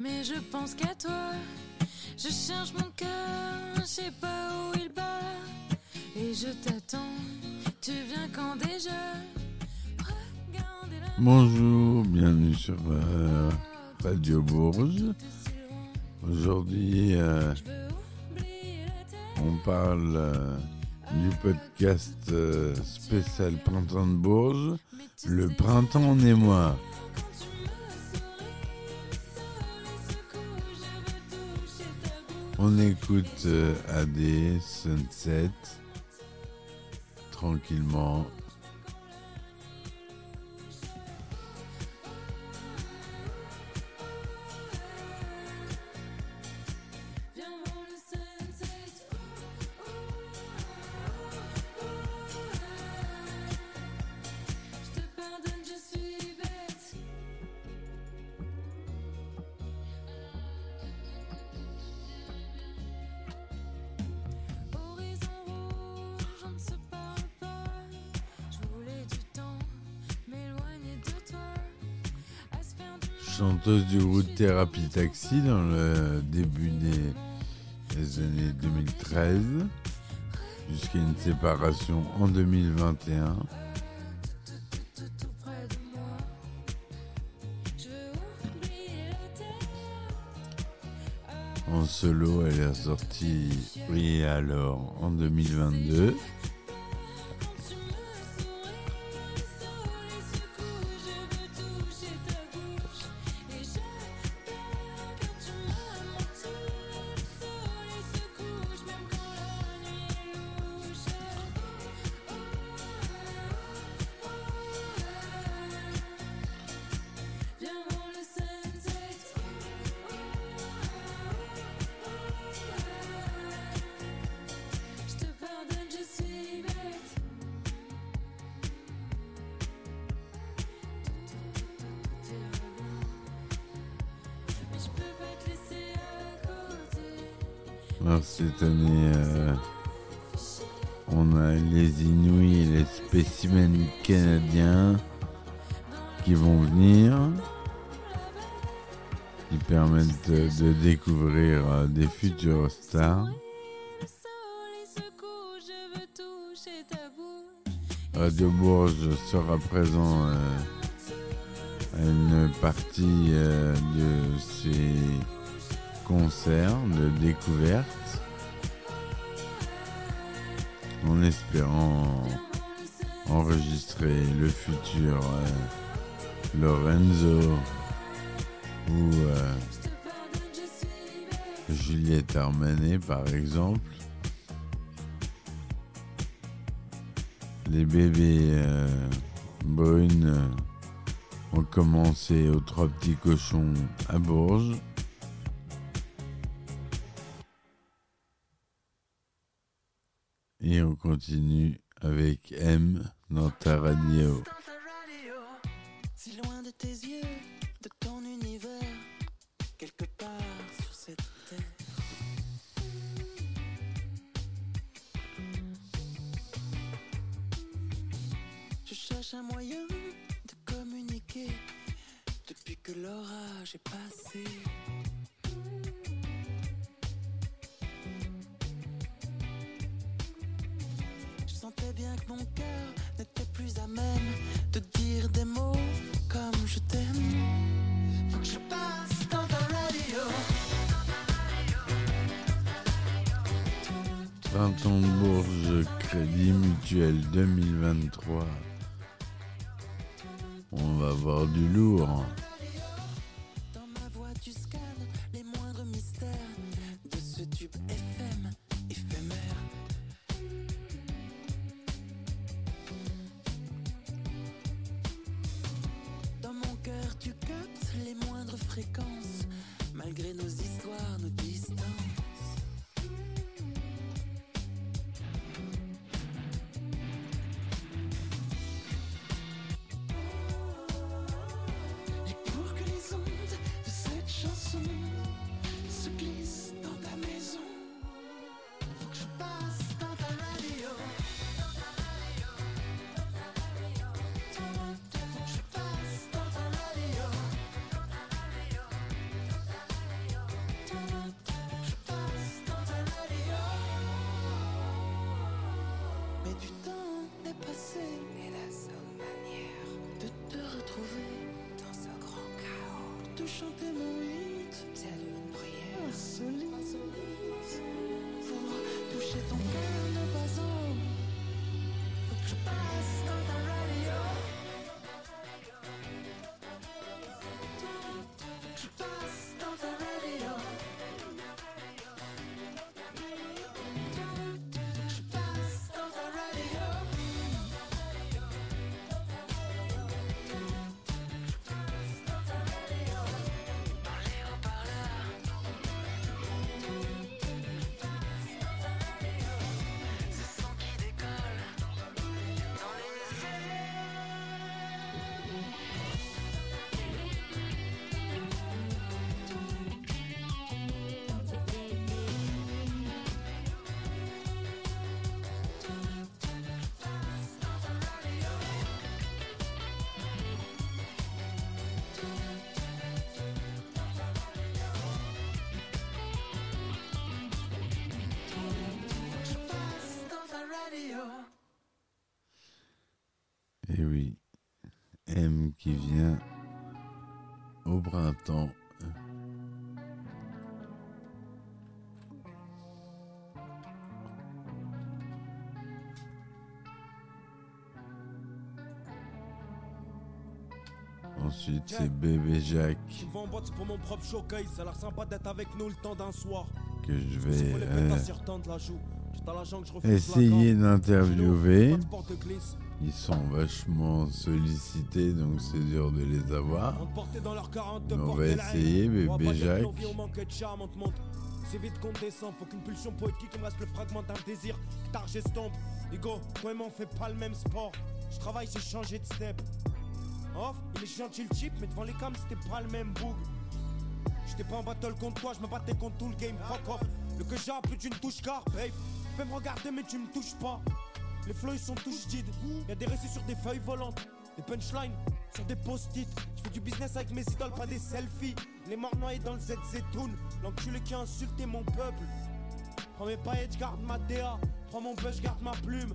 mais je pense qu'à toi. Je cherche mon cœur, je sais pas où il bat. Et je t'attends, tu viens quand déjà? Bonjour, bienvenue sur euh, Radio Bourges. Aujourd'hui, euh, on parle euh, du podcast euh, spécial Printemps de Bourges, le printemps en émoi. On écoute euh, AD, Sunset, tranquillement. Chanteuse du groupe Thérapie Taxi dans le début des, années 2013 jusqu'à une séparation en 2021. tout, tout près de moi. Je veux oublier la terre. En solo, elle est sortie Oui alors en 2022. Alors cette année, euh, on a les Inuits et les spécimens canadiens qui vont venir, qui permettent de, découvrir euh, des futures stars. Radio Bourges sera présent euh, à une partie de ces concerts de découverte en espérant enregistrer le futur euh, Lorenzo ou euh. Juliette Armanet par exemple. Les bébés euh, euh, ont commencé aux trois petits cochons à Bourges. Et on continue avec M dans ta radio. Si loin de tes yeux, de ton univers, quelque part sur cette terre. Je cherche un moyen de communiquer depuis que l'orage est passé. De Bourges Crédit Mutuel 2023. On va voir du lourd. Et oui, M qui vient au printemps. Ensuite, c'est Bébé Jacques Je vends en boîte, pour mon propre showcase. Ça a l'air sympa d'être avec nous le temps d'un soir. que je vais euh, essayer d'interviewer. Ils sont vachement sollicités, donc c'est dur de les avoir. Dans leur 40, Mais on va essayer, bébé Jacques. C'est vite qu'on descend, faut qu'une pulsion poétique me reste le fragment d'un désir. Tard j'estompe. Ego, toi et moi on fait pas le même sport. Je travaille, j'ai changé de step. Off, il est gentil le type, mais devant les cams c'était pas le même boug. J'étais pas en battle contre toi, je me battais contre tout le game. Fuck off. Le que j'ai plus d'une touche car, babe. Tu peux me regarder, mais tu me touches pas. Les flows ils sont tous jides. Y'a des récits sur des feuilles volantes. Des punchlines sur des post-it. Je fais du business avec mes idoles, pas des selfies. Les morts noyés dans le ZZ Toon. L'enculé qui a insulté mon peuple. Prends mes paillettes, garde ma DA. Prends mon buzz, garde ma plume.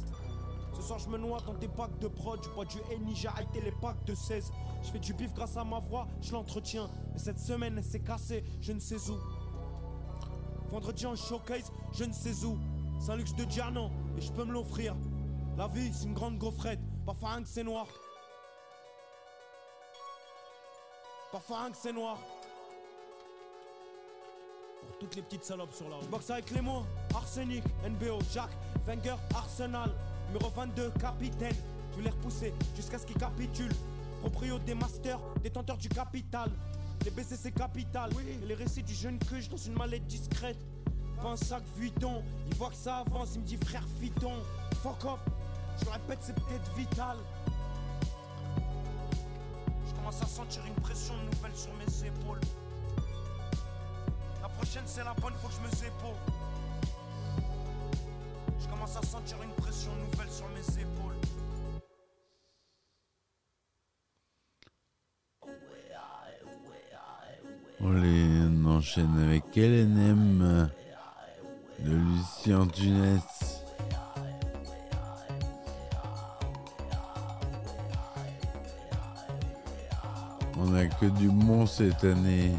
Ce soir, je me noie dans des packs de prod. Je bois du Henny, j'ai arrêté les packs de 16. Je fais du bif grâce à ma voix, je l'entretiens. Mais cette semaine, elle s'est cassée, je ne sais où. Vendredi en showcase, je ne sais où. C'est un luxe de diamant et je peux me l'offrir. La vie, c'est une grande gaufrette. Parfois, rien que c'est noir. Parfois, que c'est noir. Pour toutes les petites salopes sur la route. Boxe avec les mots Arsenic, NBO, Jack, Wenger, Arsenal. Numéro 22, capitaine. Je les repousser jusqu'à ce qu'ils capitulent. Proprio des masters, détenteur du capital. Les BC c'est capital. Et les récits du jeune cuche dans une mallette discrète. Pas un sac Vuitton. Il voit que ça avance, il me dit frère Vuitton. Fuck off. Je répète, c'est peut-être vital. Je commence à sentir une pression nouvelle sur mes épaules. La prochaine c'est la bonne, faut que je me épaule. Je commence à sentir une pression nouvelle sur mes épaules. On les on enchaîne avec LNM de Lucien Tunès. Que du bon cette année.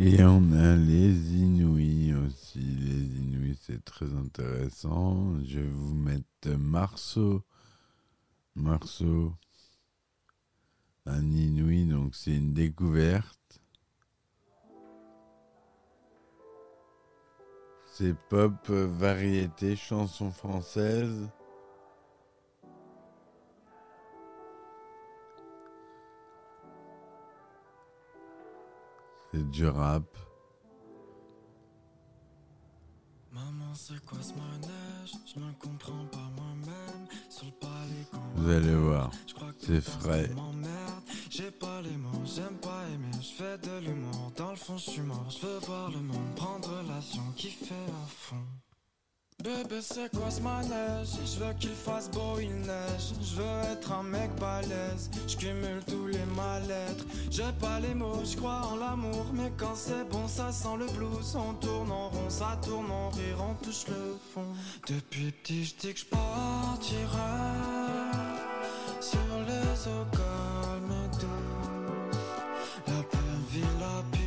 Et on a les Inouïs aussi. Les Inouïs, c'est très intéressant. Je vais vous mettre Marceau. Marceau. Un Inouï, donc c'est une découverte. C'est pop, variété, chanson française. C'est du rap. Maman, c'est quoi ce manège? Je ne comprends pas moi-même. Sur le palais, quand Vous allez voir. C'est frais. J'ai pas les mots, j'aime pas aimer. Je fais de l'humour, dans le fond, je suis mort. Je veux voir le monde prendre l'avion, kiffer à fond. Bébé, c'est quoi ce manège? Je veux qu'il fasse beau, il neige. Je veux être un mec balèze. Je cumule tous les mal-être. J'ai pas les mots, je crois en l'amour. Mais quand c'est bon, ça sent le blues. On tourne en rond, ça tourne en rire, on touche le fond. Depuis petit, je dis que je sur les eaux calmes et douces. La belle vie, la pure.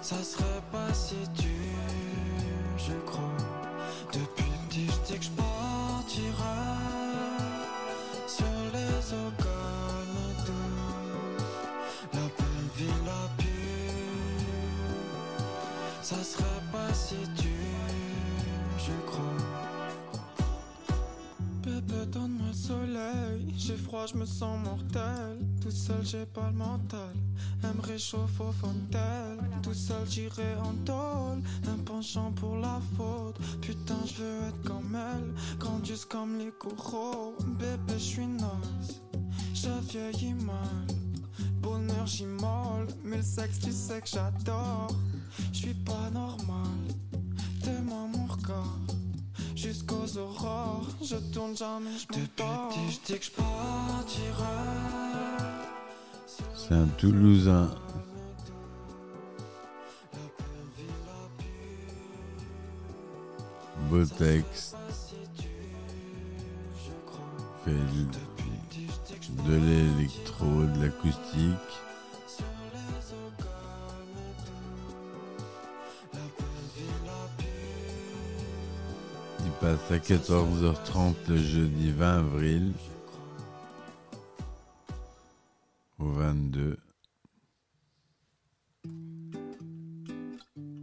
Ça serait pas si dur, Depuis petit, je dis que je partirai sur les eaux calmes. La belle vie, la pure. Ça serait pas si dur, donne-moi le soleil. J'ai froid, je me sens mortel. Tout seul, j'ai pas le mental. Elle me réchauffe au fontaine. Tout seul, j'irai en tôle. Un penchant pour la faute. Putain, je veux être comme elle. Grandieuse comme les coraux. Bébé, je suis naze. Je vieillis mal. Bonheur, j'immole. Mais le sexe, tu sais que j'adore. Je suis pas normal. T'es-moi mon regard jusqu'aux aurores. Je tourne jamais, je. Depuis je dis que je partirai. C'est un Toulousain. Beau texte. Fait de l'électro, de l'acoustique. Passe à 14h30 le jeudi 20 avril au 22.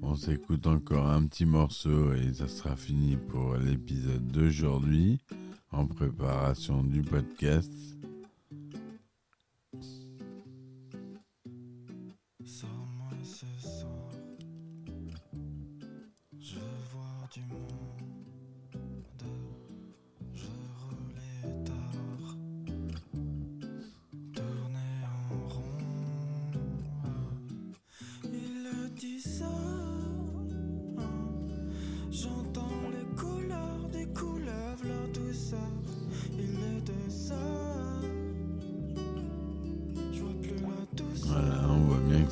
On s'écoute encore un petit morceau et ça sera fini pour l'épisode d'aujourd'hui en préparation du podcast.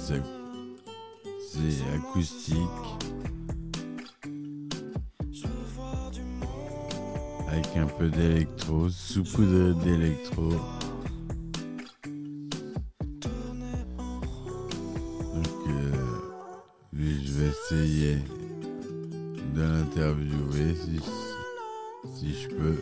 C'est acoustique avec un peu d'électro, saupoudré d'électro. Donc, euh, je vais essayer de l'interviewer si, si je peux.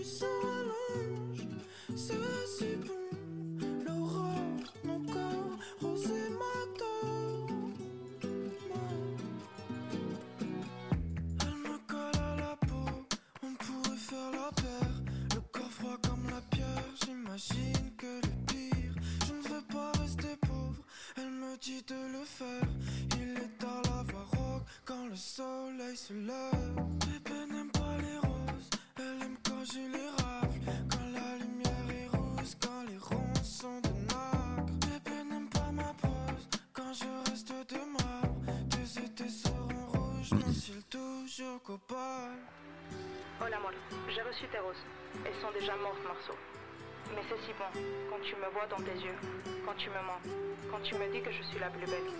Rouges. Mon cils toujours copal. Hola amor, j'ai reçu tes roses. Elles sont déjà mortes, Marceau. Mais c'est si bon, quand tu me vois dans tes yeux, quand tu me mens, quand tu me dis que je suis la plus belle.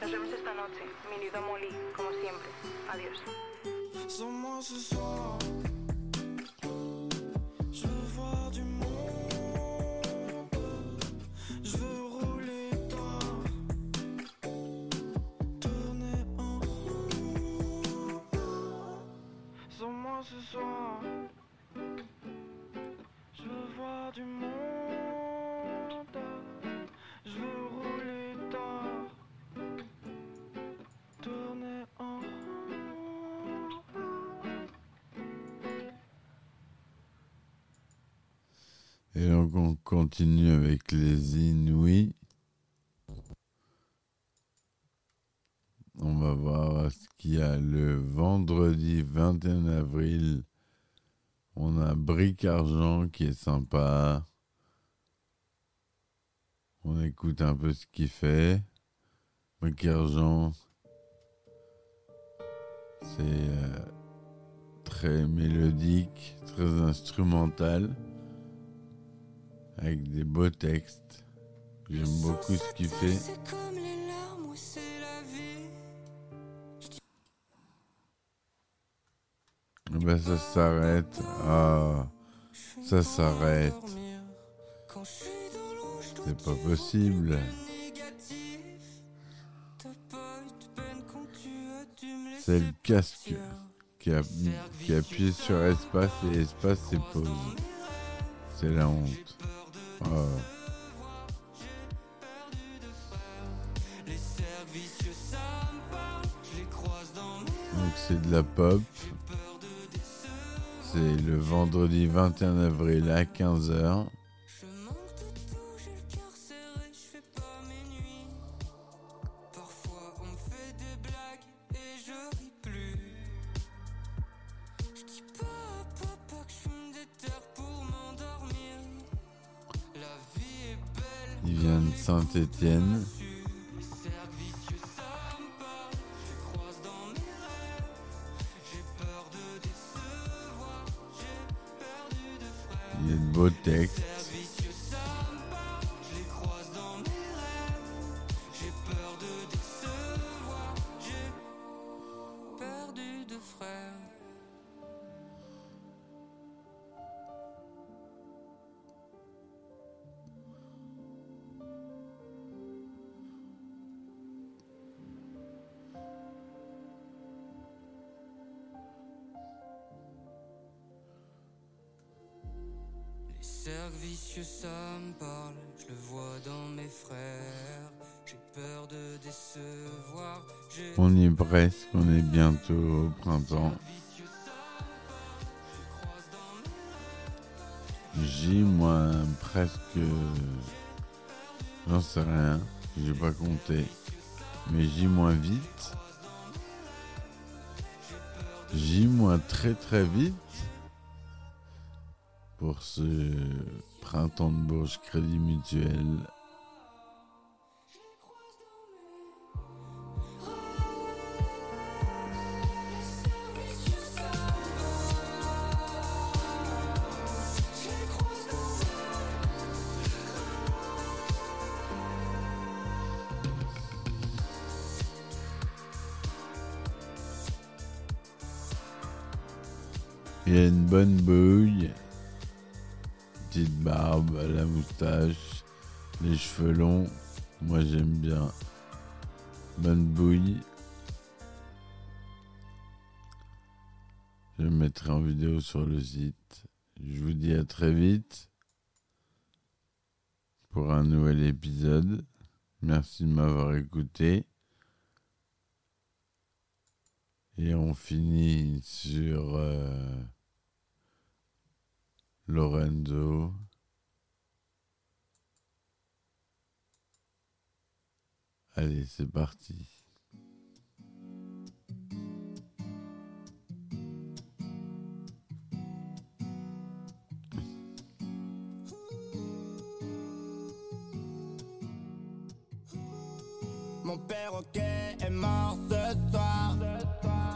Nos vemos esta noche, mi nido molí, como siempre. Adiós. Sans moi ce soir. Et donc on continue avec les Inouïs. On va voir ce qu'il y a le vendredi 21 avril. On a Bric Argent qui est sympa. On écoute un peu ce qu'il fait. Bric Argent, c'est euh, très mélodique, très instrumental avec des beaux textes. J'aime beaucoup ce qu'il fait. Eh ben, ça s'arrête. Ah, ça s'arrête. C'est pas possible. C'est le casque qui, a, appuie sur espace et espace c'est pause. C'est la honte. Donc c'est de la pop. C'est le vendredi 21 avril à 15h. Saint-Étienne. Vicieux, ça me parle, je le vois dans mes frères. J'ai peur de décevoir, j'ai On y est presque, on est bientôt au printemps. J moins presque. J'en sais rien, j'ai pas compté. Mais J moins vite. J moins très très vite. Pour ce printemps de Bourges Crédit Mutuel. Il a une bonne bouille, Moi j'aime bien. Bonne bouille. Je mettrai en vidéo sur le site. Je vous dis à très vite pour un nouvel épisode. Merci de m'avoir écouté. Et on finit sur euh, Lorenzo. Allez, c'est parti. Mon perroquet est mort ce soir.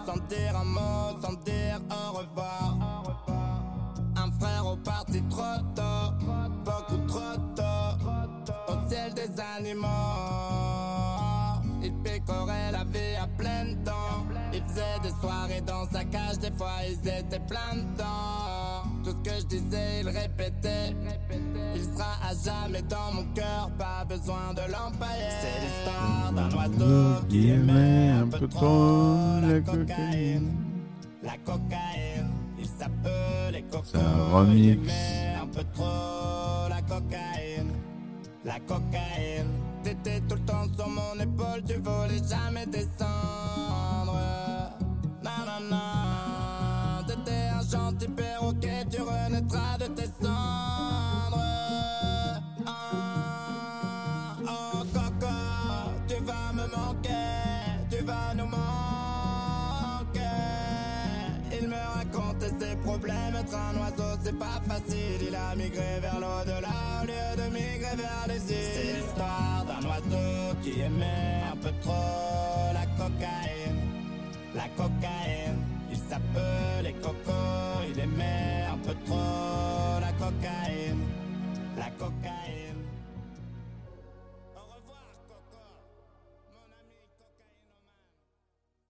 Sans dire un mot, sans dire au revoir. Un frère au parti trop des fois ils étaient plein dedans. Tout ce que je disais, il répétait. Il sera à jamais dans mon cœur, pas besoin de l'empailler. C'est l'histoire d'un oiseau qui aimait un peu trop la cocaïne. La cocaïne, il s'appelait Coco. C'est un remix. Un peu trop la cocaïne. T'étais tout le temps sur mon épaule, tu voulais jamais descendre. Gentil perroquet, tu renaîtras de tes cendres. Ah, oh coco, tu vas me manquer, tu vas nous manquer. Il me racontait ses problèmes, être un oiseau c'est pas facile. Il a migré vers l'au-delà au lieu de migrer vers les îles. C'est l'histoire d'un oiseau qui aimait un peu trop la cocaïne. La cocaïne, il s'appelait Coco, il aimait un peu trop. La cocaïne.